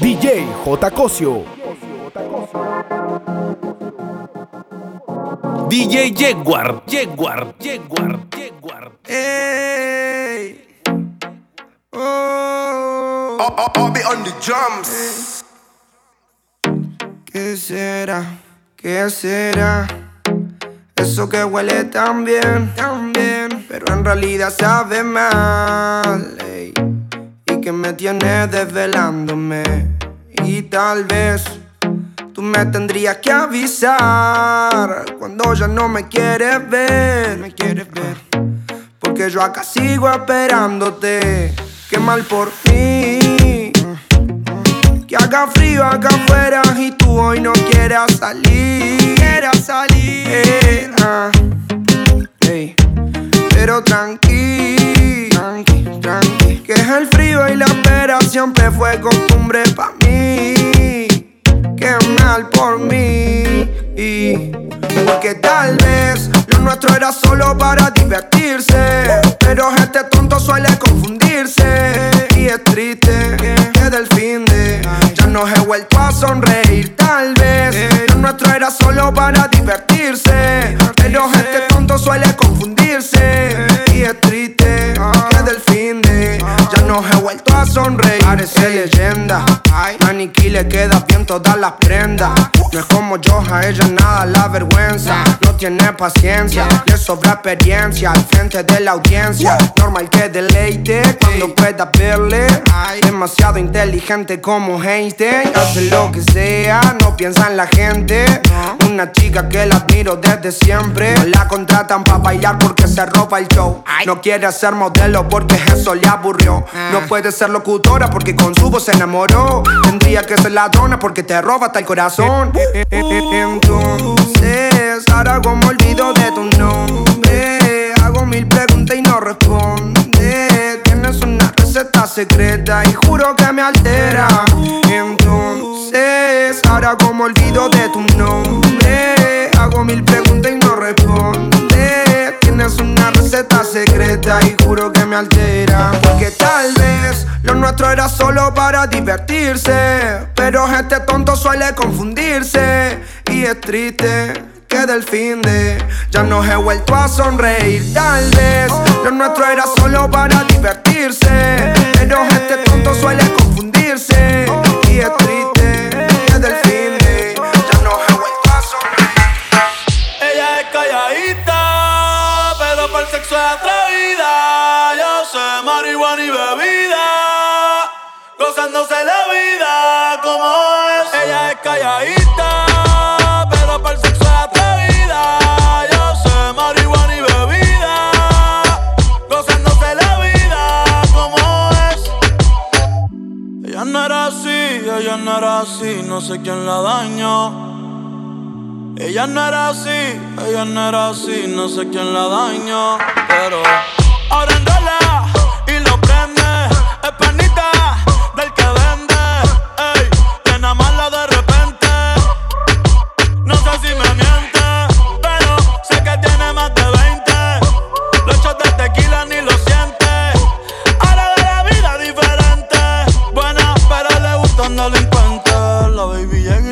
DJ J. Cosio. DJ Jaguar, Jaguar, Jaguar, Jaguar. Hey. Oh. I'll, I'll, I'll be on the drums. ¿Qué será? ¿Qué será? Eso que huele tan bien, tan bien, pero en realidad sabe mal. Que me tiene desvelándome. Y tal vez tú me tendrías que avisar cuando ya no me quieres ver. Me quieres ver. Porque yo acá sigo esperándote. Qué mal por mí. Que haga frío acá afuera y tú hoy no quieras salir. Quieras salir. Eh, ah. Pero tranqui, tranqui, Que es el frío y la espera siempre fue costumbre pa' mí. Qué mal por mí. Porque tal vez lo nuestro era solo para divertirse. Pero este tonto suele confundirse. Y es triste que del fin de ya no he vuelto a sonreír. Tal vez lo nuestro era solo para divertirse. Pero este tonto suele confundirse. Y es triste fin de no he vuelto a sonreír. Parece leyenda. Maniquí le queda bien todas las prendas. No es como yo, a ella nada la vergüenza. No tiene paciencia, le sobra experiencia al frente de la audiencia. Normal que deleite cuando pueda verle. Demasiado inteligente como Einstein. Hace lo que sea, no piensa en la gente. Una chica que la admiro desde siempre. No la contratan para bailar porque se roba el show. No quiere ser modelo porque eso le aburrió. No puede ser locutora porque con su voz se enamoró. Tendría que ser ladrona porque te roba hasta el corazón. Entonces, ahora como olvido de tu nombre. Hago mil preguntas y no responde. Tienes una receta secreta y juro que me altera. Entonces, ahora como olvido de tu nombre. Hago mil preguntas y no responde. Tienes una receta secreta y juro que me altera. Porque tal vez lo nuestro era solo para divertirse. Pero este tonto suele confundirse. Y es triste que del fin de ya no he vuelto a sonreír. Tal vez lo nuestro era solo para divertirse. Pero este tonto suele confundirse. Y es triste marihuana y bebida, gozándose la vida como es. Ella es calladita, pero para el sexo atrevida. Yo sé marihuana y bebida, gozándose la vida como es. Ella no era así, ella no era así, no sé quién la dañó. Ella no era así, ella no era así, no sé quién la dañó, pero ahora y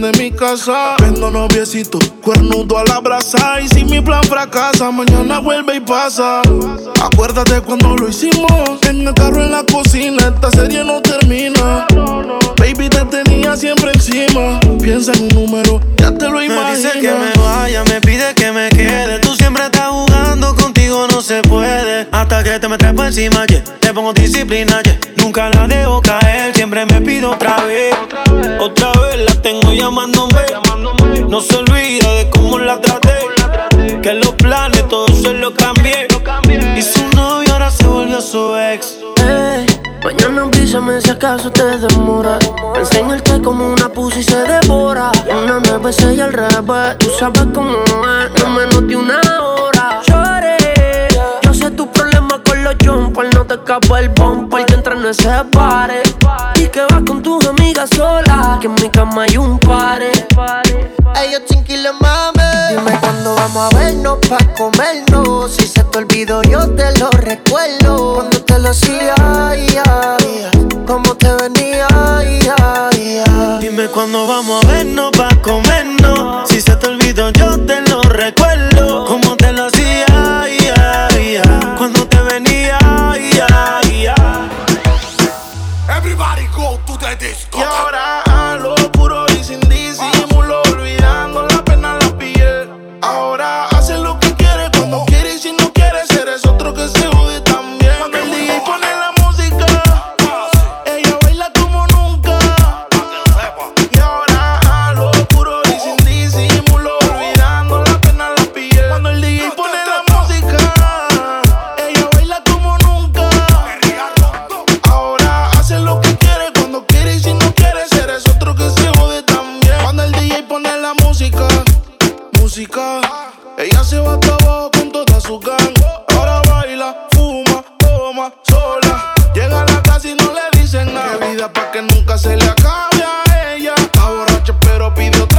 de mi casa. Vendo noviecito, cuernudo a la brasa. Y si mi plan fracasa, mañana vuelve y pasa. Acuérdate cuando lo hicimos. En el carro en la cocina, esta serie no termina. Baby, te tenía siempre encima. Piensa en un número, ya te lo imaginas. Me dice que me vaya, me pide que me quede. Tú siempre estás jugando, contigo no se puede. Hasta que te me por encima, yeah. Te pongo disciplina, yeah. Nunca la debo caer, siempre me pido otra vez llamándome. No se olvida de cómo la traté. Que los planes todos se los cambié. Y su novio ahora se volvió su ex. Hey, mañana avísame si acaso te demora. Enseñarte como una pussy se devora. Una nueve y al revés. Tú sabes cómo es, no menos de una hora. Lloré. Yo sé tu problema con los jumpers. No te escapa el bumper que entra en ese pare que vas con tus amigas sola. Que en mi cama hay un pare. Ellos chinquiles mames. Dime cuándo vamos a vernos pa' comernos. Si se te olvidó, yo te lo recuerdo. Cuando te lo hacía, ya, te venía. Dime cuándo vamos a vernos pa' comernos. Si se te olvidó, yo te con toda su gang. Ahora baila, fuma, toma, sola. Llega a la casa y no le dicen nada. Que vida pa' que nunca se le acabe a ella. Está borracha, pero pidió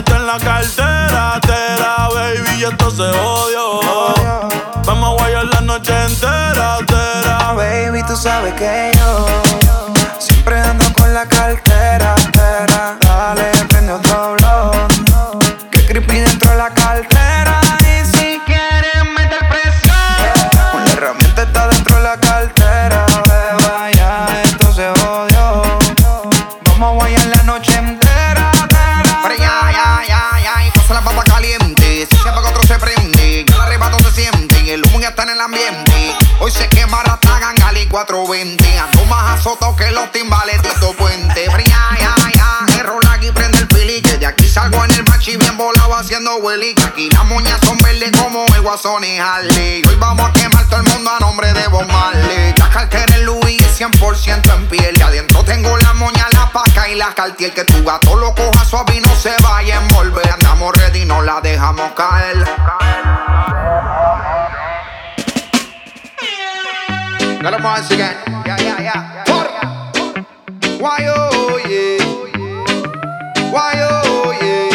está en la cartera. Tera, baby, esto se odio. Vamos a guayar la noche entera. Tera, baby, tú sabes que yo siempre ando con la cartera. Timbales Tito Puente. Pero ya, ya, rol aquí prende el pili. Que de aquí salgo en el bachi bien volado haciendo willy. Aquí las moñas son verdes como el guasón y Harley. Hoy vamos a quemar todo el mundo a nombre de Bob Marley. La cartera en Louis 100% en piel. Y adentro tengo la moña, la paca y la cartier. Que tu gato lo coja suave y no se vaya a envolver. Andamos ready, no la dejamos caer. Got a voice again. Yeah, yeah, yeah. Why, oh, yeah. Why, oh, yeah.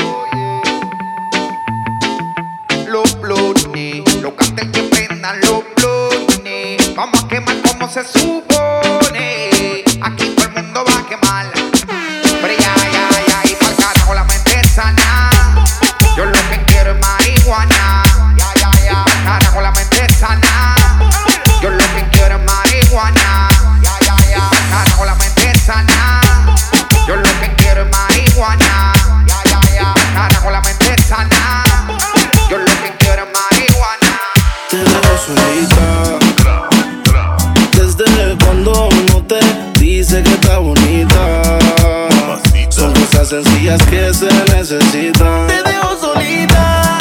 Los blones, los canten que prendan los blones. Vamos a quemar como se supone. Que se necesitan. Te dejo solita.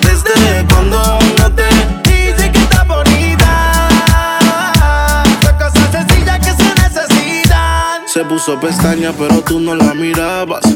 Desde cuando uno te dice que está bonita. Son cosas sencillas que se necesitan. Se puso pestaña, pero tú no la mirabas.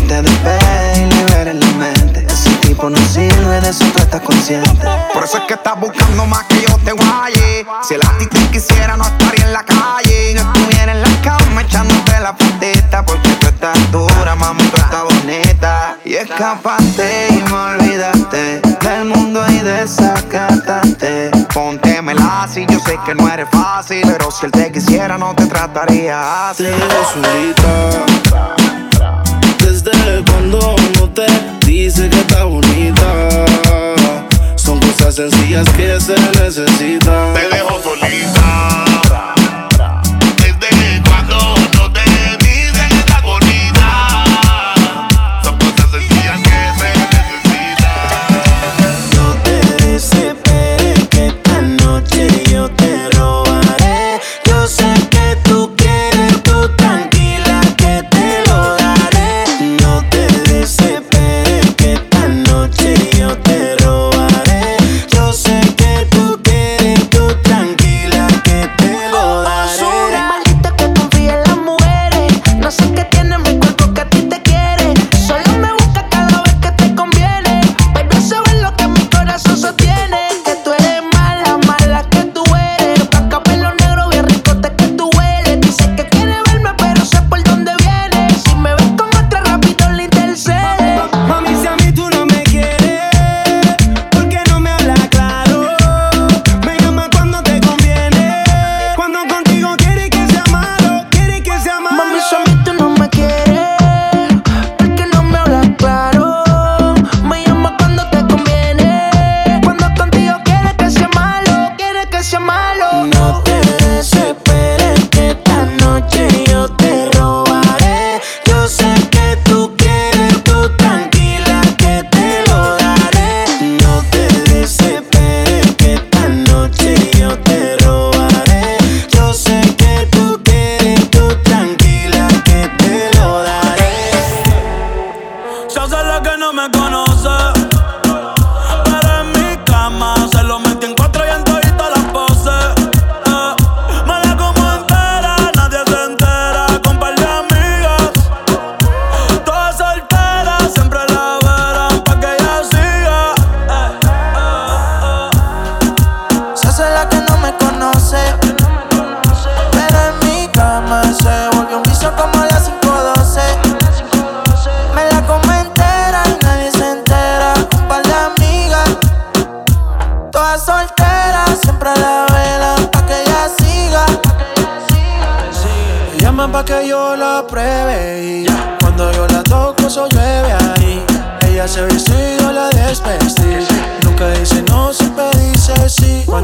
Te despegue y libere la mente. Ese tipo no sirve, de eso tú estás consciente. Por eso es que estás buscando más que yo te guaye. Si el ti te quisiera, no estaría en la calle. No estuviera en la cama echándote la patita Porque tú estás dura, mami, tú estás bonita Y escapaste y me olvidaste Del mundo y desacataste Póntemela así, yo sé que no eres fácil. Pero si él te quisiera, no te trataría así. Te solita. Desde cuando uno te dice que está bonita. Son cosas sencillas que se necesitan. Te dejo solita.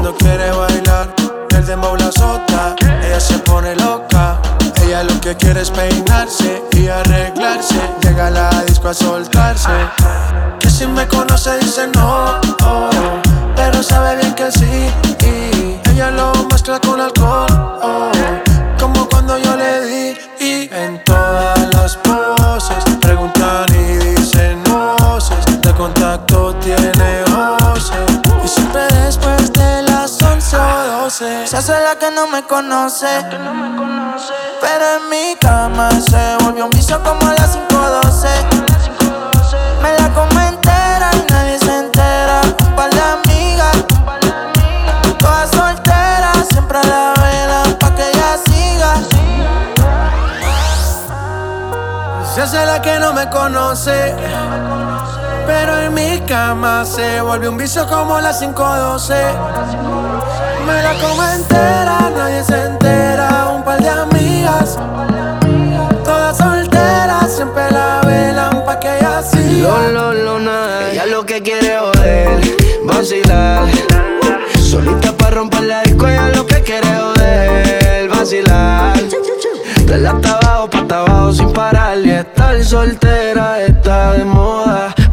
cuando quiere bailar, el dembow la sota. Ella se pone loca. Ella lo que quiere es peinarse y arreglarse. Llega a la disco a soltarse. Que si me conoce dice no hace. Se hace la que no me conoce. Pero en mi cama se volvió un vicio como a las 512. Me la come entera y nadie se entera. Un par de amigas, todas solteras, siempre a la vela, pa' que ella siga. Se hace la que no me conoce. Pero en mi cama se volvió un vicio como la 512. Me la como entera, nadie se entera. Un par de amigas, todas solteras, siempre la velan pa' que ella siga. Lo, lo, lo, ella lo que quiere es joder, vacilar. Solita pa' romper la disco, ella lo que quiere es joder, vacilar. De la hasta pa' hasta sin parar. Y estar soltera está de moda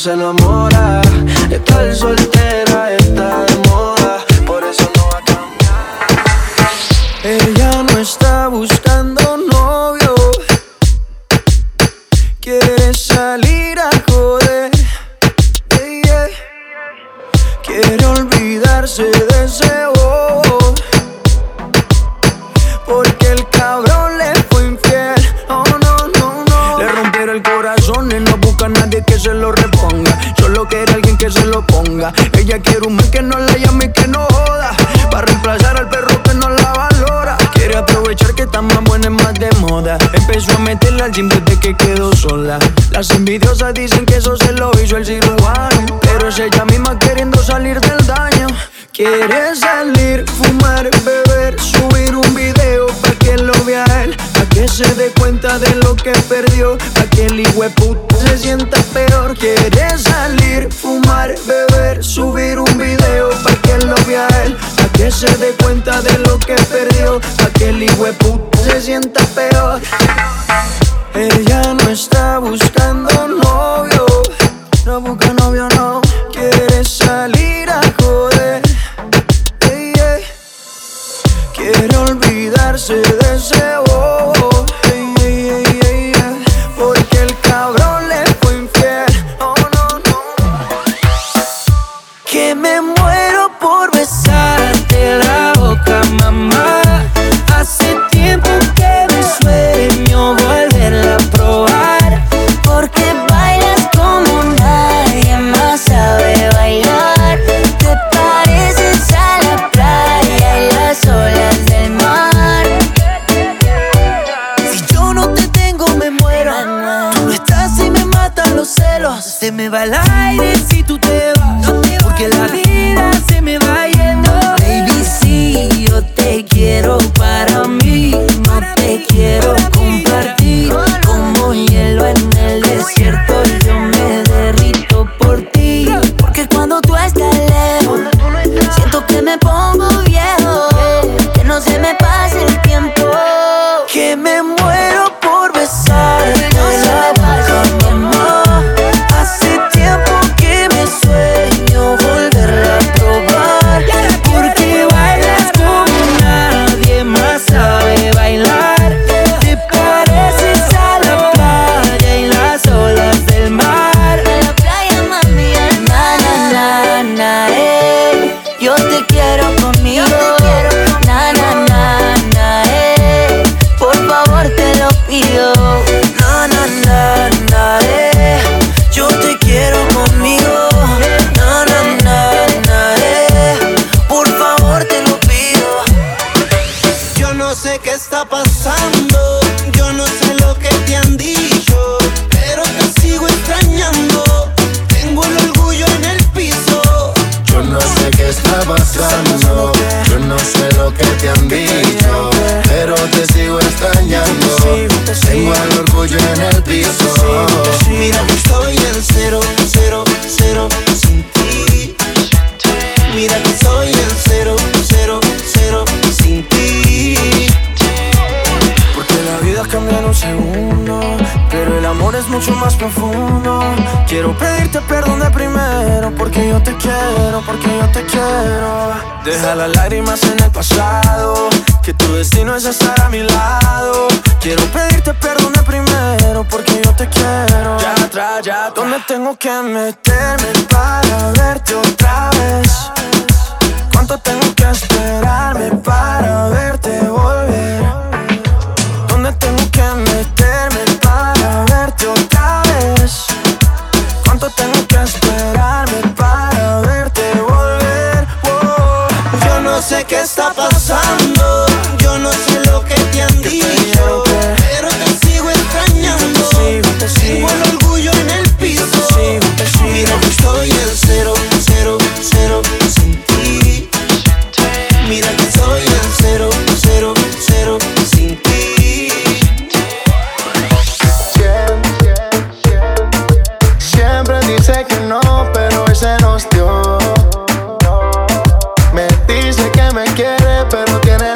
se enamora. quiere salir, fumar, beber, subir un video para que lo vea él, para que se dé cuenta de lo que perdió, para que el hijo se sienta peor. Ella no está buscando novio, no busca novio, no quiere salir a joder. Quiere olvidarse de ese me va la Deja las lágrimas en el pasado, que tu destino es estar a mi lado. Quiero pedirte perdón primero porque yo te quiero. Ya atrás, ya ¿Dónde tengo que meterme para verte otra vez? ¿Cuánto tengo que esperarme para verte volver? some pero tiene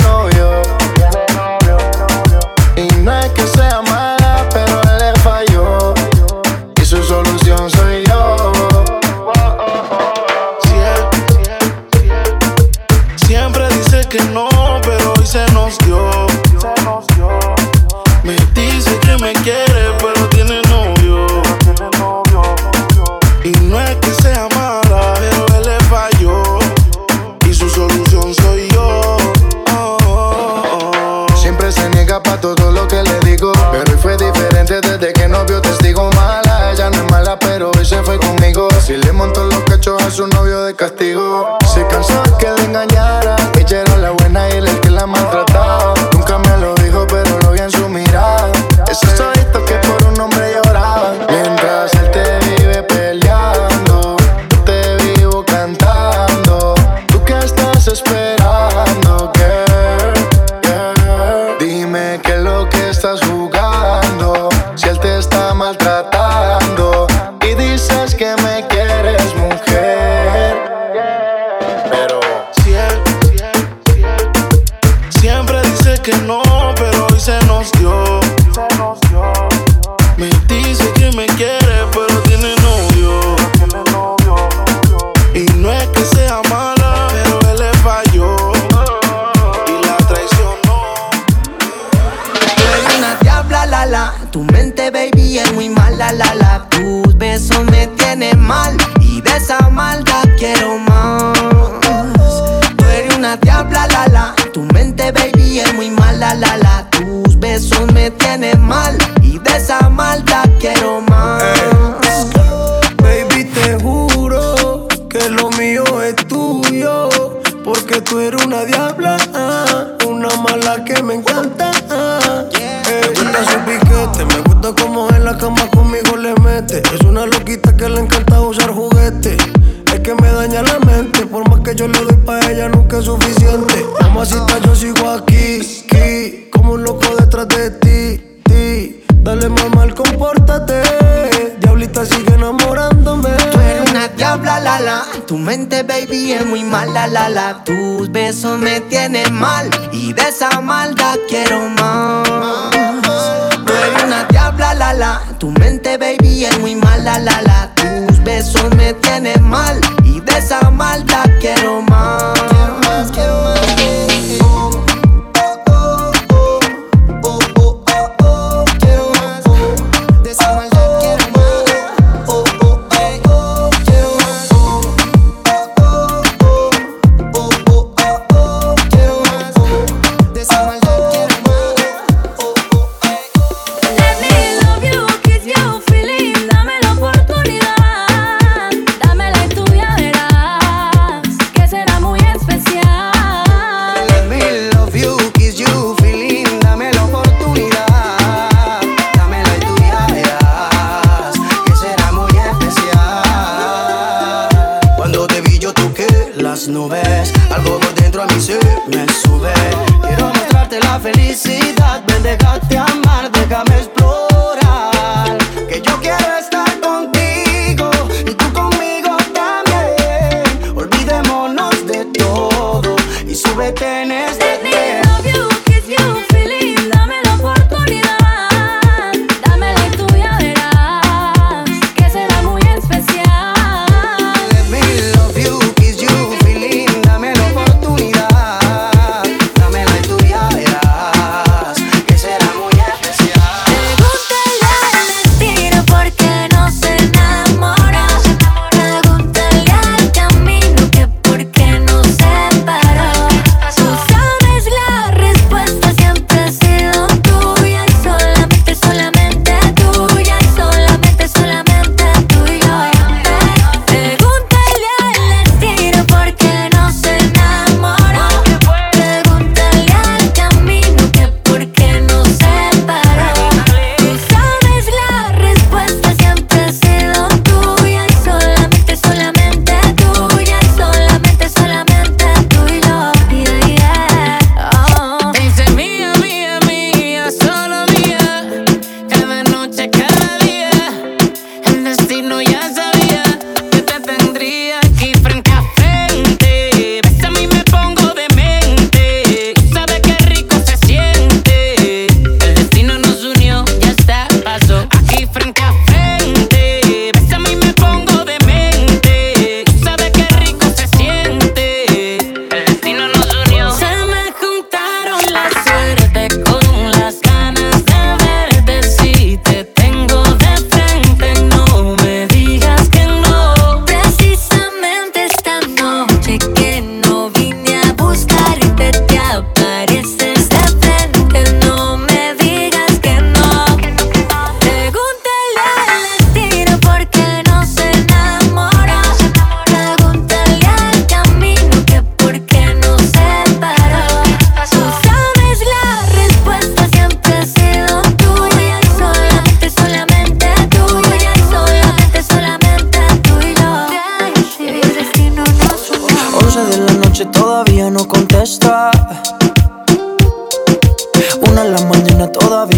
mala, tus besos me tienen mal y de esa maldad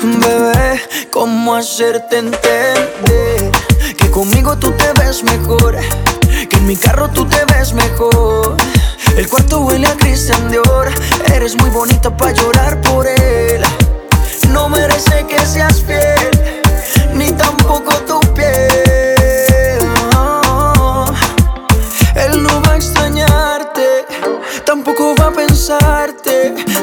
Bebé, ¿cómo hacerte entender? Que conmigo tú te ves mejor. Que en mi carro tú te ves mejor. El cuarto huele a Christian Dior. Eres muy bonita para llorar por él. No merece que seas fiel, ni tampoco tu piel. Él no va a extrañarte, tampoco va a pensarte.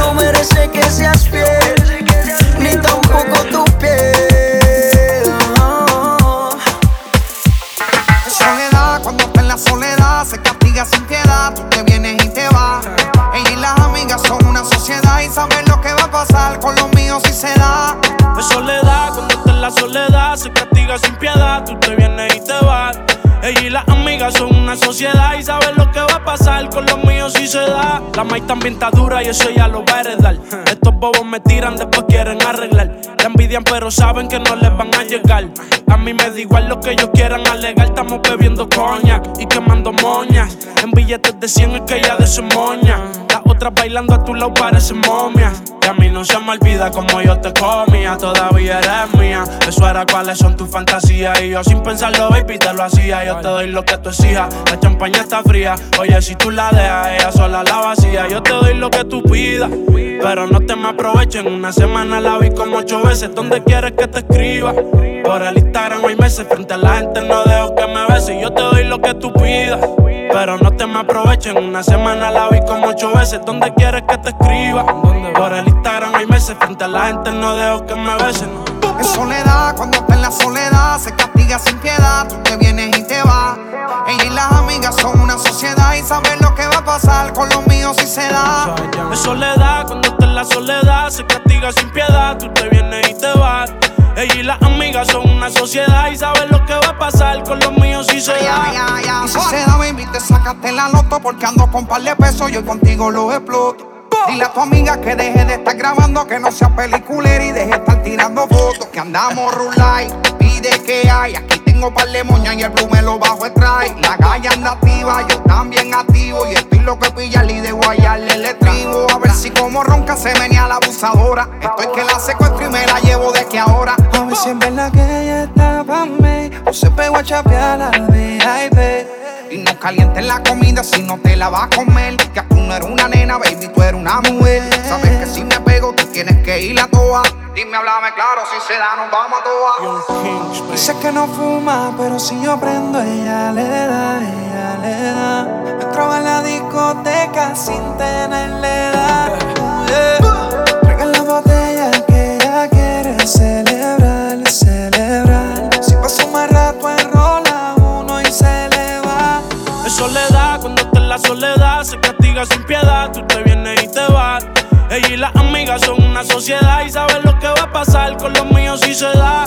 No merece que seas fiel, ni tampoco tu piel. Soledad, cuando está en la soledad, se castiga sin piedad. Tú te vienes y te vas. Ella y las amigas son una sociedad y saben lo que va a pasar con los míos si se da. Soledad, cuando está en la soledad, se castiga sin piedad. Tú te vienes y te vas. Ella y las amigas son una sociedad y saben lo que va a pasar con los míos si se da. La maíz también está dura y eso ya lo va a heredar. Estos bobos me tiran, después quieren arreglar. La envidian, pero saben que no les van a llegar. A mí me da igual lo que ellos quieran alegar. Estamos bebiendo coña y quemando moñas. En billetes de 100 es que ya de su moña. Las otras bailando a tu lado parecen momias. Y a mí no se me olvida como yo te comía. Todavía eres mía. Eso era cuáles son tus fantasías. Y yo sin pensarlo, baby, te lo hacía. Yo te doy lo que tú exijas. La champaña está fría. Oye, si tú la dejas, ella sola la vacía. Yo te doy lo que tú pidas. Pero no te me aprovechen. Una semana la vi como ocho veces. ¿Dónde quieres que te escriba? Por el Instagram hay meses. Frente a la gente no dejo que me beses. Yo te doy lo que tú pidas. Pero no te me aprovechen. Una semana la vi como ocho veces. ¿Dónde quieres que te escriba? Por el Instagram hay meses. Frente a la gente no dejo que me besen. En soledad, cuando está en la soledad, se castiga sin piedad. Tú te vienes y te vas. Ella y las amigas son una sociedad y saben lo que va a pasar con los míos si se da. De soledad, cuando está en la soledad, se castiga sin piedad. Tú te vienes y te vas. Ella y las amigas son una sociedad y saben lo que va a pasar con los míos si se da. Y si se da, baby, te sacaste la loto porque ando con par de pesos. Yo contigo lo exploto. Dile a tu amiga que deje de estar grabando, que no sea peliculera y deje de estar tirando fotos. Que andamos rulay, pide que hay. Aquí tengo par de moñas y el blue me lo bajo el. La galla anda activa, yo también activo. Y estoy lo que pilla y de guayarle el estribo. A ver si como ronca se venía la abusadora. Estoy que la secuestro y me la llevo de que ahora. A ver si en verdad que ella está pa' mí O se pegó a chapear la VIP Y no calientes la comida si no te la vas a comer. Que tú no eres una nena, baby, tú eres una mujer. Sabes que si me pego, tú tienes que ir a toa. Dime, háblame claro, si se da, nos vamos a toa. Dice que no fuma, pero si yo prendo, ella le da, ella le da. Entro a la discoteca sin tenerle edad. Yeah. Traigan la botella que ella quiere celebrar, se castiga sin piedad. Tú te vienes y te vas. Ella y las amigas son una sociedad y saben lo que va a pasar con los míos si se da.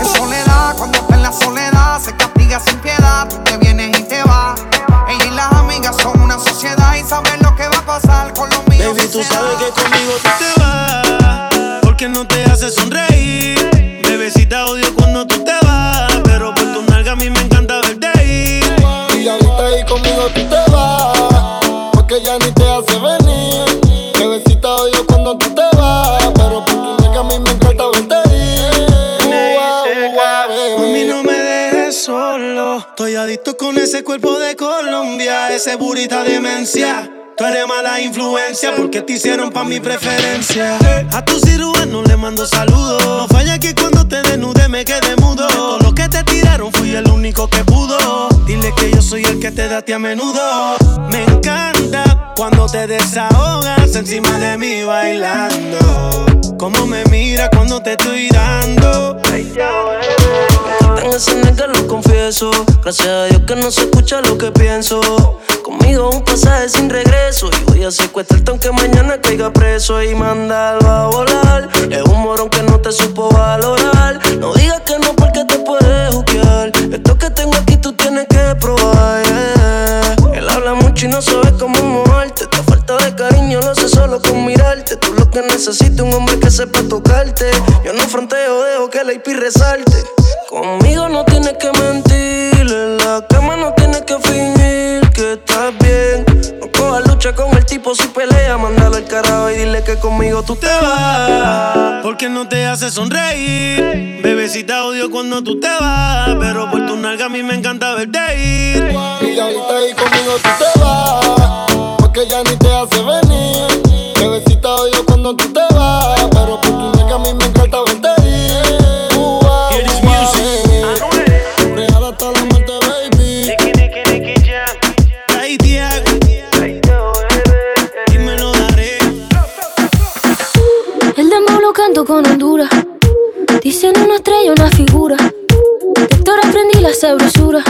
En soledad, cuando está en la soledad, se castiga sin piedad. Tú te vienes y te vas. Ella y las amigas son una sociedad y saben lo que va a pasar con los míos. Baby, si tú se sabes da. que conmigo tú te vas. Porque no te hace sonreír. Bebecita odio cuando tú te vas. Con ese cuerpo de Colombia, ese burita demencia. Tú eres mala influencia porque te hicieron pa' mi preferencia. A tu cirujano le mando saludos. No falla que cuando te desnude me quede mudo. Todo lo que te tiraron fui el único que pudo. Dile que yo soy el que te date a menudo. Me encanta cuando te desahogas encima de mí bailando. Cómo me mira cuando te estoy dando. En ese nigga lo confieso. Gracias a Dios que no se escucha lo que pienso. Conmigo un pasaje sin regreso. Y voy a secuestrarte aunque mañana caiga preso. Y mandarlo a volar. Es un morón que no te supo valorar. No digas que no que necesitas un hombre que sepa tocarte. Yo no fronteo, dejo que la IP resalte. Conmigo no tienes que mentir. En la cama no tienes que fingir que estás bien. No cojas lucha con el tipo si pelea. Mándalo al carajo y dile que conmigo tú te vas. Porque no te hace sonreír. Bebecita odio cuando tú te vas. Pero por tu nalga a mí me encanta verte ir. Y ahorita ahí conmigo tú te vas, porque ya ni te hace venir. Cuando tú te vas, pero por tu nega a mí me encanta verte ir. Tú vas, Here is tú vas, music. Real hasta la muerte, baby. Ay, Tiago. Y me lo daré. El dembow lo canto con Honduras. Dicen una estrella, una figura. Héctor aprendí la sabrosura.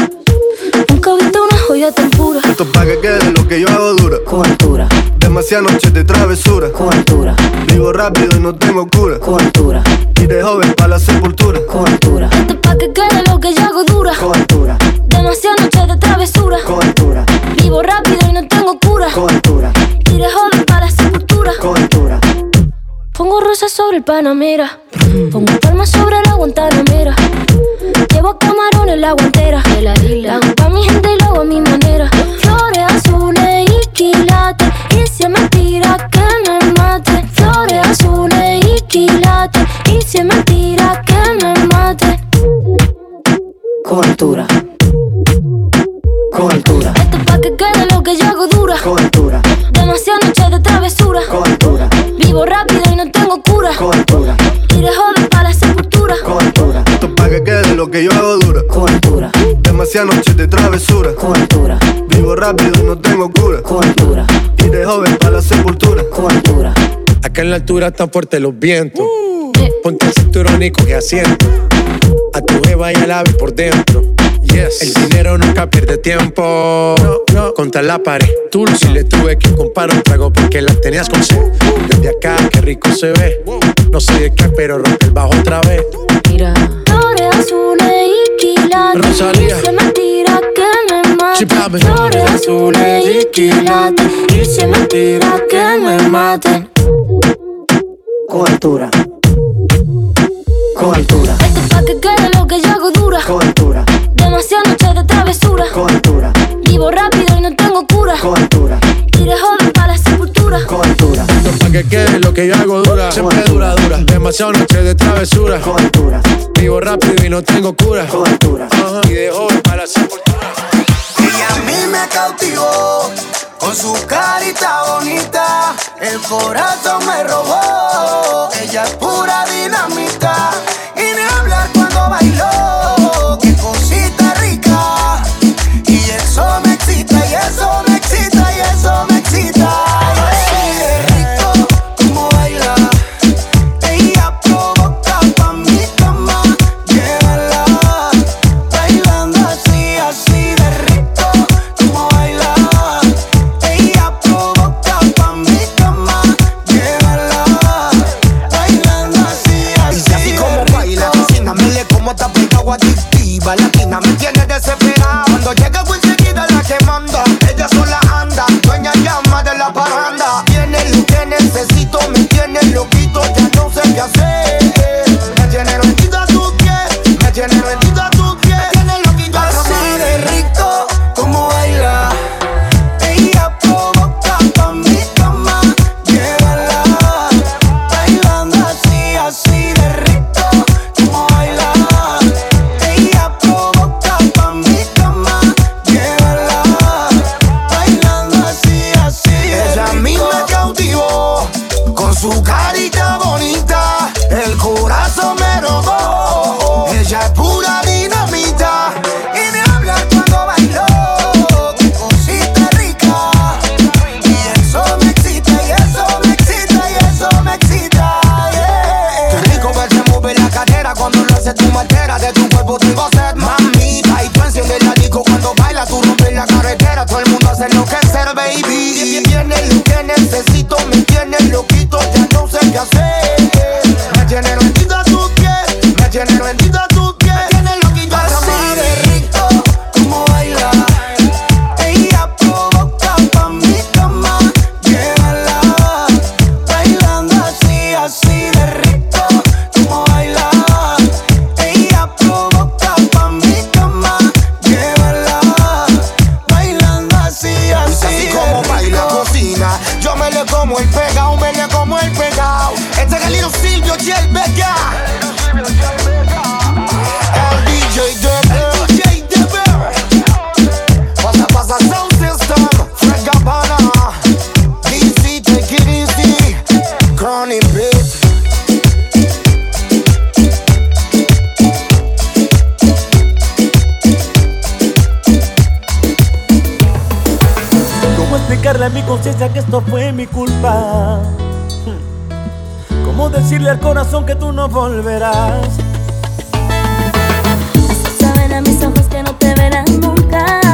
Nunca he visto una pura. Esto es pa' que quede lo que yo hago dura. Con altura, Demasiadas noches de travesura. con altura, Vivo rápido y no tengo cura. con altura, Y de joven para la sepultura. con altura, Esto es pa' que quede lo que yo hago dura. con altura, Demasiadas noches de travesura. con altura, Vivo rápido y no tengo cura. con altura, Y de joven para la sepultura. con altura. Pongo rosas sobre el Panamera. Pongo palmas sobre la Guantanamera. Llevo camarón en la guantera. La hago pa' mi gente y lo hago a mi manera. Flores azules y quilates. Y si es mentira que me mate. Flores azules y quilates. Y si mentira que me mate. Con altura, con altura, rápido y no tengo cura. con altura, Y de joven para la sepultura. con altura. Acá en la altura están fuertes los vientos. Ponte el cinturón y coge asiento. A tu jeva y al ave por dentro. Yes. El dinero nunca pierde tiempo. No, no. Contra la pared. Tú si le tuve que comprar un trago porque la tenías con sed. Desde acá, qué rico se ve. No sé de qué, pero rompe el bajo otra vez. Mira. Flores azules y quilates. Rosalía. Y que Flores azules y quilates. Y si es mentira que me maten. Con altura, Esto es pa' que quede lo que yo hago dura. con altura, Demasiadas noches de travesura. con altura, Vivo rápido y no tengo cura. Y de joven para la sepultura. con altura, Esto pa' que quede lo que yo hago dura. Siempre dura, dura. Demasiado noche de travesura. con altura, Vivo rápido y no tengo cura. Y de joven para la sepultura. Ella a mí me cautivó con su carita bonita. El corazón me robó. Ella es pura dinamita. Y ni hablar cuando bailó. esto fue mi culpa. ¿Cómo decirle al corazón que tú no volverás? Saben a mis ojos que no te verán nunca.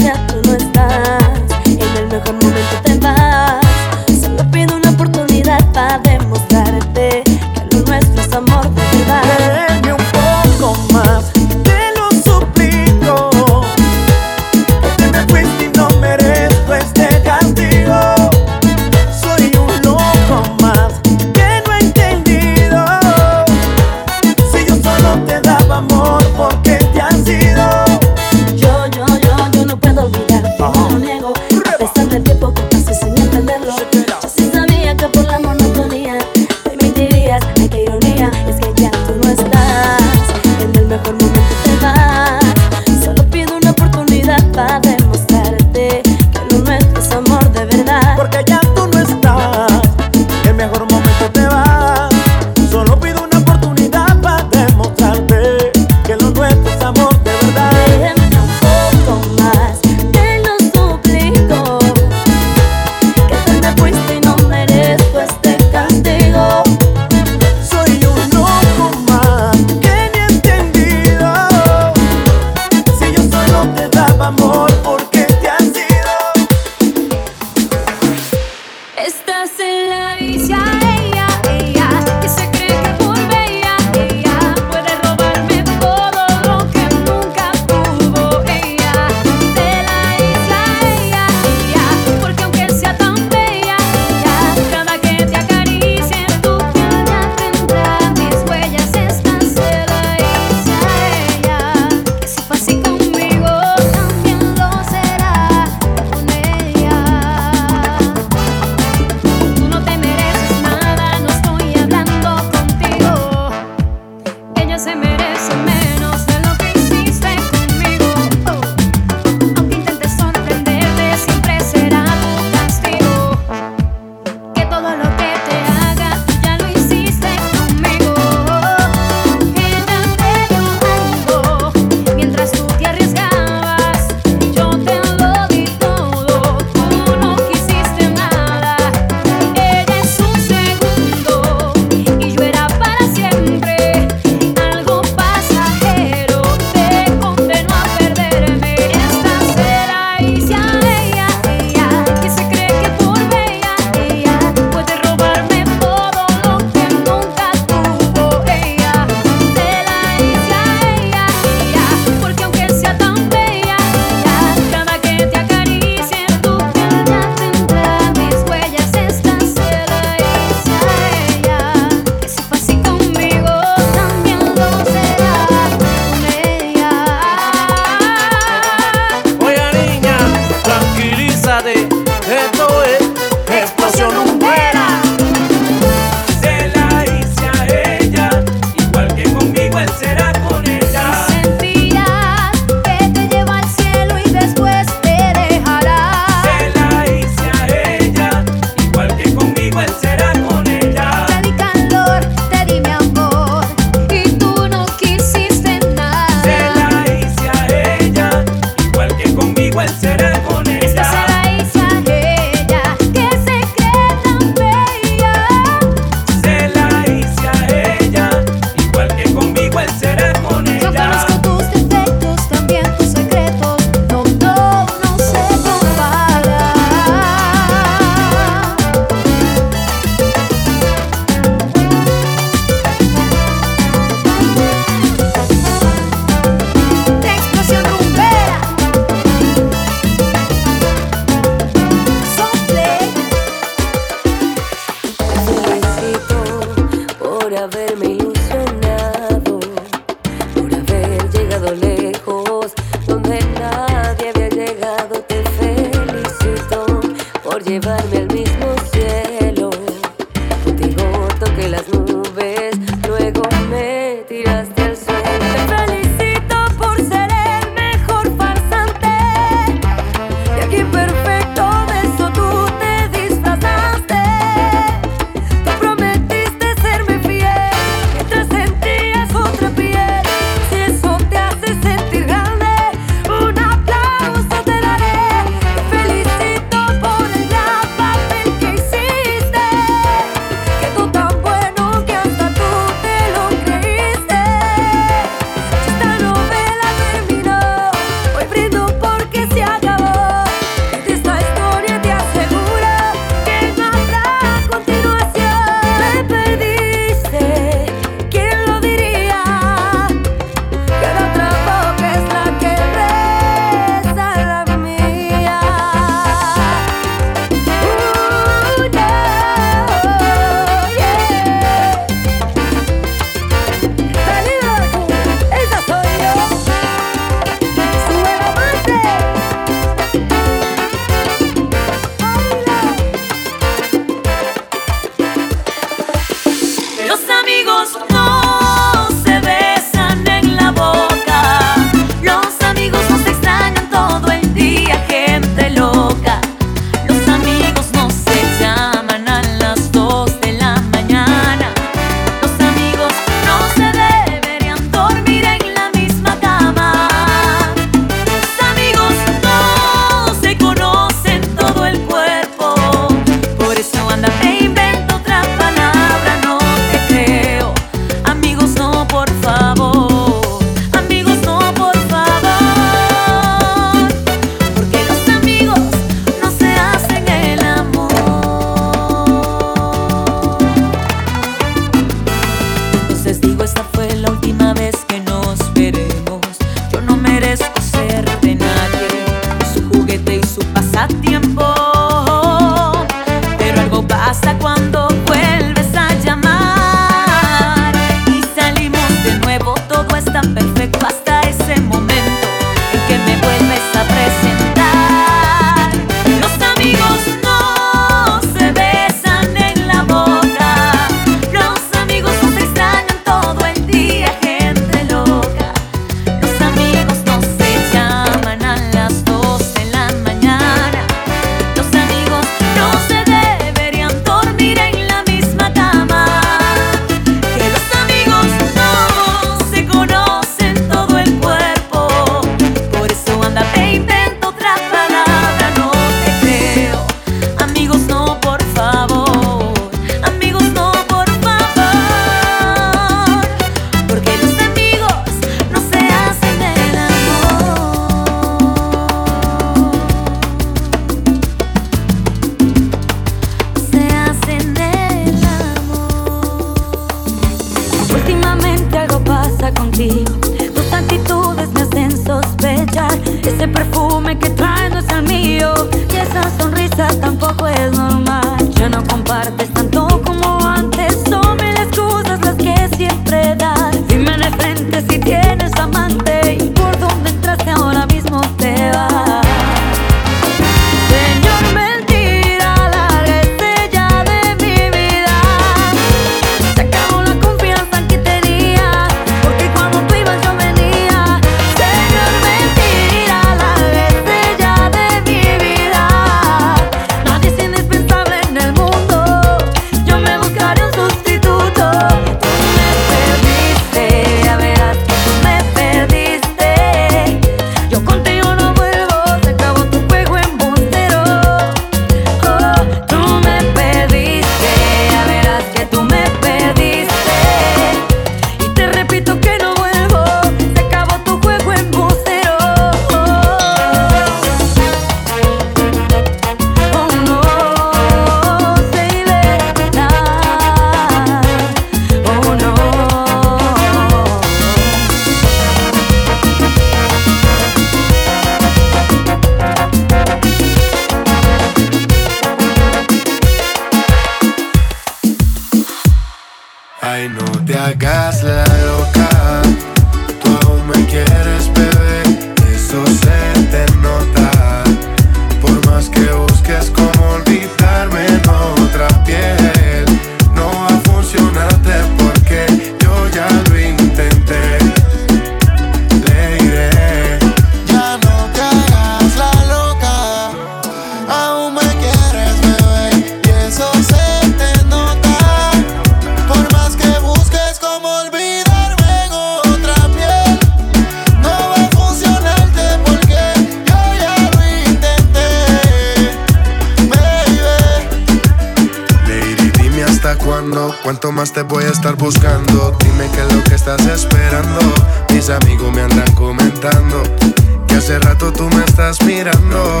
hace rato tú me estás mirando.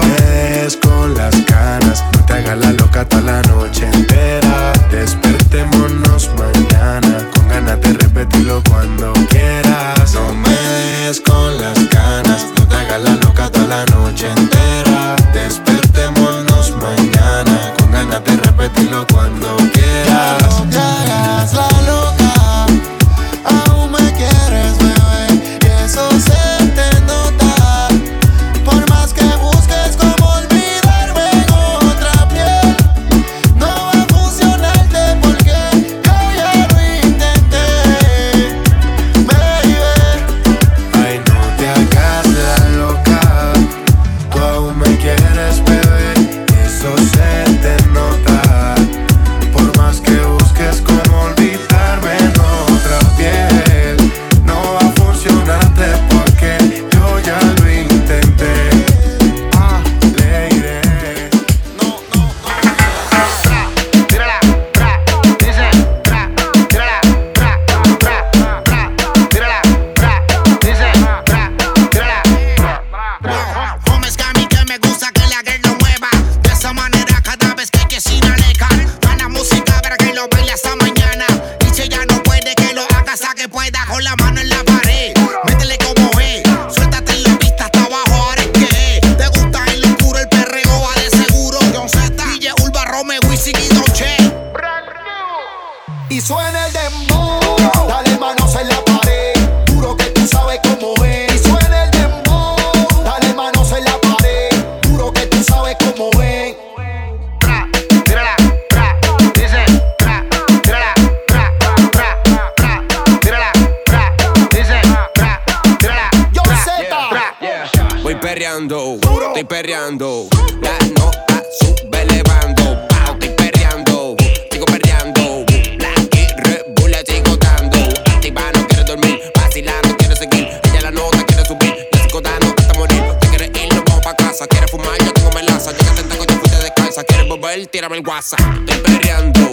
Es con las caras, no te hagas la loca toda la noche entera. Despertémonos mañana, con ganas de repetirlo cuando quieras. No me des con las canas, no te hagas la loca toda la noche entera. Despertémonos mañana, con ganas de repetirlo cuando perreando, estoy perreando. La nota sube elevando, pao, estoy perreando, sigo perreando. La R bulla sigo dando. Activa no quiere dormir, vacilando quiere seguir. Ella la nota quiere subir, la sigo dando hasta morir. Te quiere ir, no vamos pa casa, quiere fumar, yo tengo melaza. Llega tentaco, yo fui de descansa, quiere volver, tírame el guasa, Estoy perreando.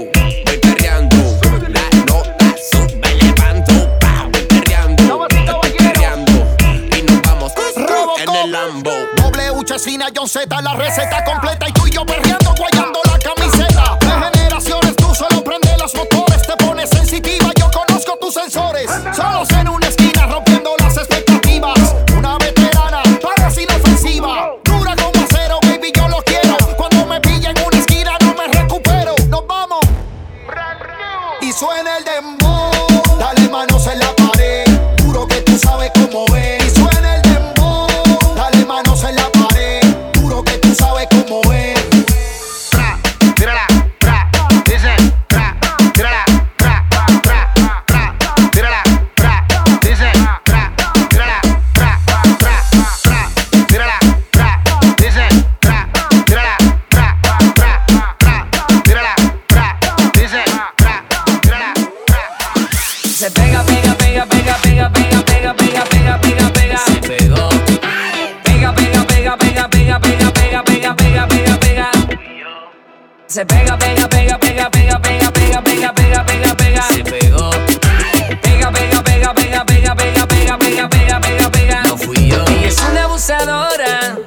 asesina, John Z, la receta completa. Y tú y yo perreando, guayando la camiseta. De generaciones, tú solo prende los motores, te pones sensitiva. Yo conozco tus sensores. Solo Se pega, pega, pega, pega, pega, pega, pega, pega, pega, pega, pega. Se pegó. Pega, pega, pega, pega, pega, pega, pega, pega, pega, pega, pega. No fui yo. Ella es una abusadora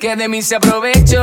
que de mí se aprovechó.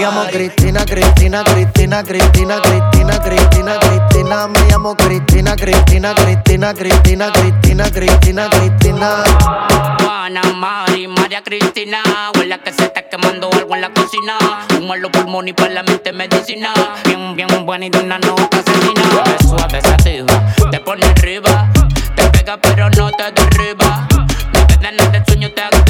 llamo Cristina, Cristina, Cristina, Cristina, Cristina, Cristina, Cristina. Me llamo Cristina, Cristina, Cristina, Cristina, Cristina, Cristina, Cristina. Juana, Mari, María Cristina. Huele que se está quemando algo en la cocina. Humo en los pulmones y para la mente medicina. Bien, bien buena y de una nota asesina. Es suave, sativa, te pone arriba. Te pega pero no te derriba. La cadena del sueño te